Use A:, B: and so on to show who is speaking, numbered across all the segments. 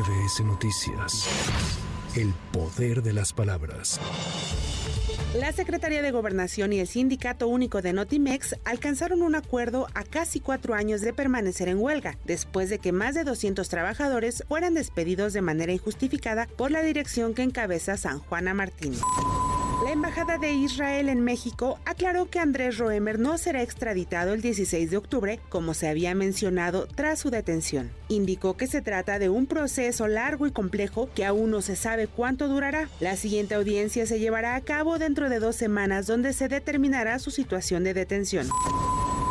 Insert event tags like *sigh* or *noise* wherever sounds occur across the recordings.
A: MBS Noticias. El poder de las palabras.
B: La Secretaría de Gobernación y el Sindicato Único de Notimex alcanzaron un acuerdo a casi cuatro años de permanecer en huelga, después de que más de 200 trabajadores fueran despedidos de manera injustificada por la dirección que encabeza San Juana Martín. La Embajada de Israel en México aclaró que Andrés Roemer no será extraditado el 16 de octubre, como se había mencionado tras su detención. Indicó que se trata de un proceso largo y complejo que aún no se sabe cuánto durará. La siguiente audiencia se llevará a cabo dentro de dos semanas donde se determinará su situación de detención.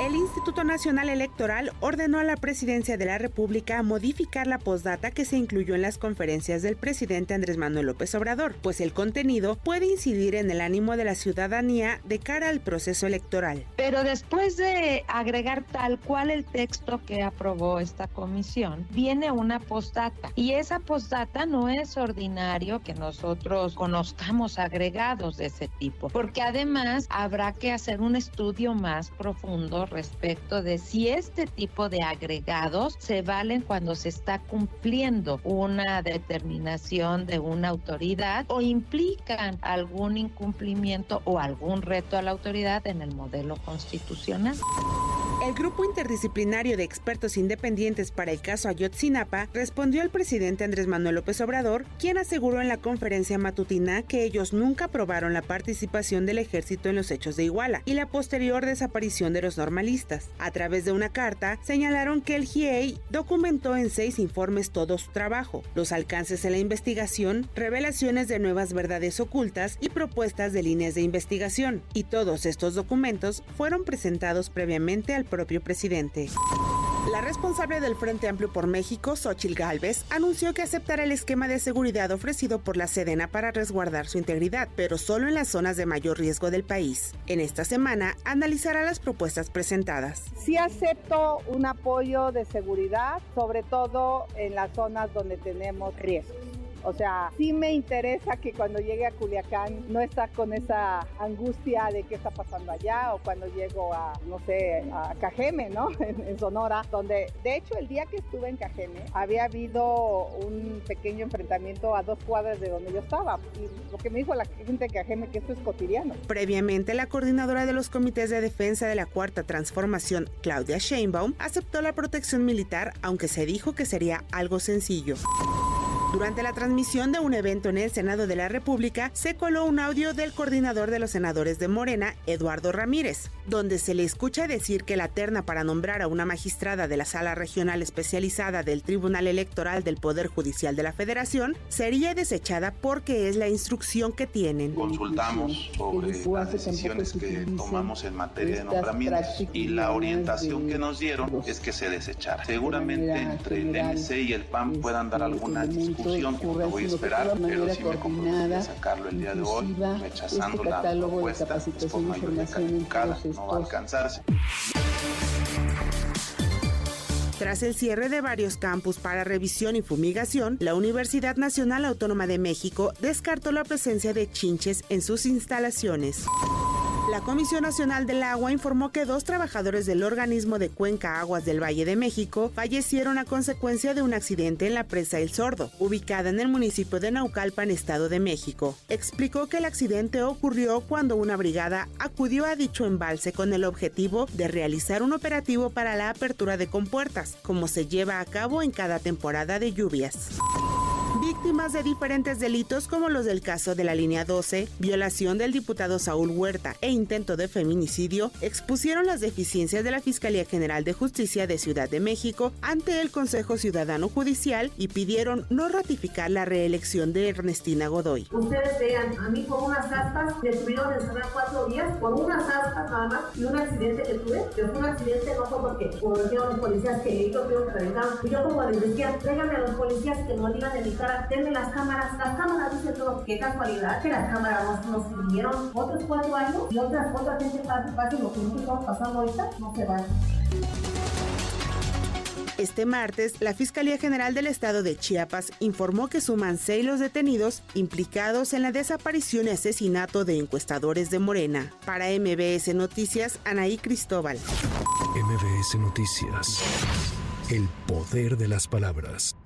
B: El Instituto Nacional Electoral ordenó a la Presidencia de la República modificar la postdata que se incluyó en las conferencias del presidente Andrés Manuel López Obrador, pues el contenido puede incidir en el ánimo de la ciudadanía de cara al proceso electoral.
C: Pero después de agregar tal cual el texto que aprobó esta comisión, viene una postdata y esa postdata no es ordinario que nosotros conozcamos agregados de ese tipo, porque además habrá que hacer un estudio más profundo respecto de si este tipo de agregados se valen cuando se está cumpliendo una determinación de una autoridad o implican algún incumplimiento o algún reto a la autoridad en el modelo constitucional.
B: El grupo interdisciplinario de expertos independientes para el caso Ayotzinapa respondió al presidente Andrés Manuel López Obrador, quien aseguró en la conferencia matutina que ellos nunca aprobaron la participación del ejército en los hechos de Iguala y la posterior desaparición de los normalistas. A través de una carta, señalaron que el GIEI documentó en seis informes todo su trabajo, los alcances en la investigación, revelaciones de nuevas verdades ocultas y propuestas de líneas de investigación, y todos estos documentos fueron presentados previamente al propio presidente. La responsable del Frente Amplio por México, Xochil Gálvez, anunció que aceptará el esquema de seguridad ofrecido por la Sedena para resguardar su integridad, pero solo en las zonas de mayor riesgo del país. En esta semana analizará las propuestas presentadas.
D: Sí acepto un apoyo de seguridad, sobre todo en las zonas donde tenemos riesgos. O sea, sí me interesa que cuando llegue a Culiacán no está con esa angustia de qué está pasando allá o cuando llego a, no sé, a Cajeme, ¿no? *laughs* En, Sonora, donde de hecho el día que estuve en Cajeme había habido un pequeño enfrentamiento a dos cuadras de donde yo estaba. Y lo que me dijo la gente de Cajeme que esto es cotidiano.
B: Previamente, la coordinadora de los comités de defensa de la Cuarta Transformación, Claudia Sheinbaum, aceptó la protección militar, aunque se dijo que sería algo sencillo. Durante la transmisión de un evento en el Senado de la República, se coló un audio del coordinador de los senadores de Morena, Eduardo Ramírez, donde se le escucha decir que la terna para nombrar a una magistrada de la Sala Regional Especializada del Tribunal Electoral del Poder Judicial de la Federación sería desechada porque es la instrucción que tienen.
E: Consultamos sobre las decisiones que tomamos en materia de nombramientos y la orientación que nos dieron es que se desechara. Seguramente entre el MC y el PAN puedan dar alguna discusión discusión, voy a esperar, pero sí me comprometo a sacarlo el día de hoy, rechazando la propuesta, es por mayoría calificada, no va a alcanzarse.
B: Tras el cierre de varios campus para revisión y fumigación, la Universidad Nacional Autónoma de México descartó la presencia de chinches en sus instalaciones. La Comisión Nacional del Agua informó que dos trabajadores del organismo de Cuenca Aguas del Valle de México fallecieron a consecuencia de un accidente en la presa El Sordo, ubicada en el municipio de Naucalpan, Estado de México. Explicó que el accidente ocurrió cuando una brigada acudió a dicho embalse con el objetivo de realizar un operativo para la apertura de compuertas, como se lleva a cabo en cada temporada de lluvias víctimas de diferentes delitos como los del caso de la línea 12, violación del diputado Saúl Huerta e intento de feminicidio, expusieron las deficiencias de la Fiscalía General de Justicia de Ciudad de México ante el Consejo Ciudadano Judicial y pidieron no ratificar la reelección de Ernestina Godoy.
F: Ustedes vean, a mí con unas aspas me tuvieron encerrar cuatro días, por unas aspas nada más, y un accidente que tuve, que fue un accidente no fue porque, como dijeron los policías que ellos creo que reventaron, yo como les decía, tráiganme a los policías que no digan en mi cara, denme las cámaras, las cámaras dicen todo, qué casualidad que las cámaras nos, nos sirvieron otros cuatro años y otras, otra gente pase lo que nosotros estamos pasando ahorita, no se van.
B: Este martes, la Fiscalía General del Estado de Chiapas informó que suman seis los detenidos implicados en la desaparición y asesinato de encuestadores de Morena. Para MBS Noticias, Anaí Cristóbal.
A: MBS Noticias. El poder de las palabras.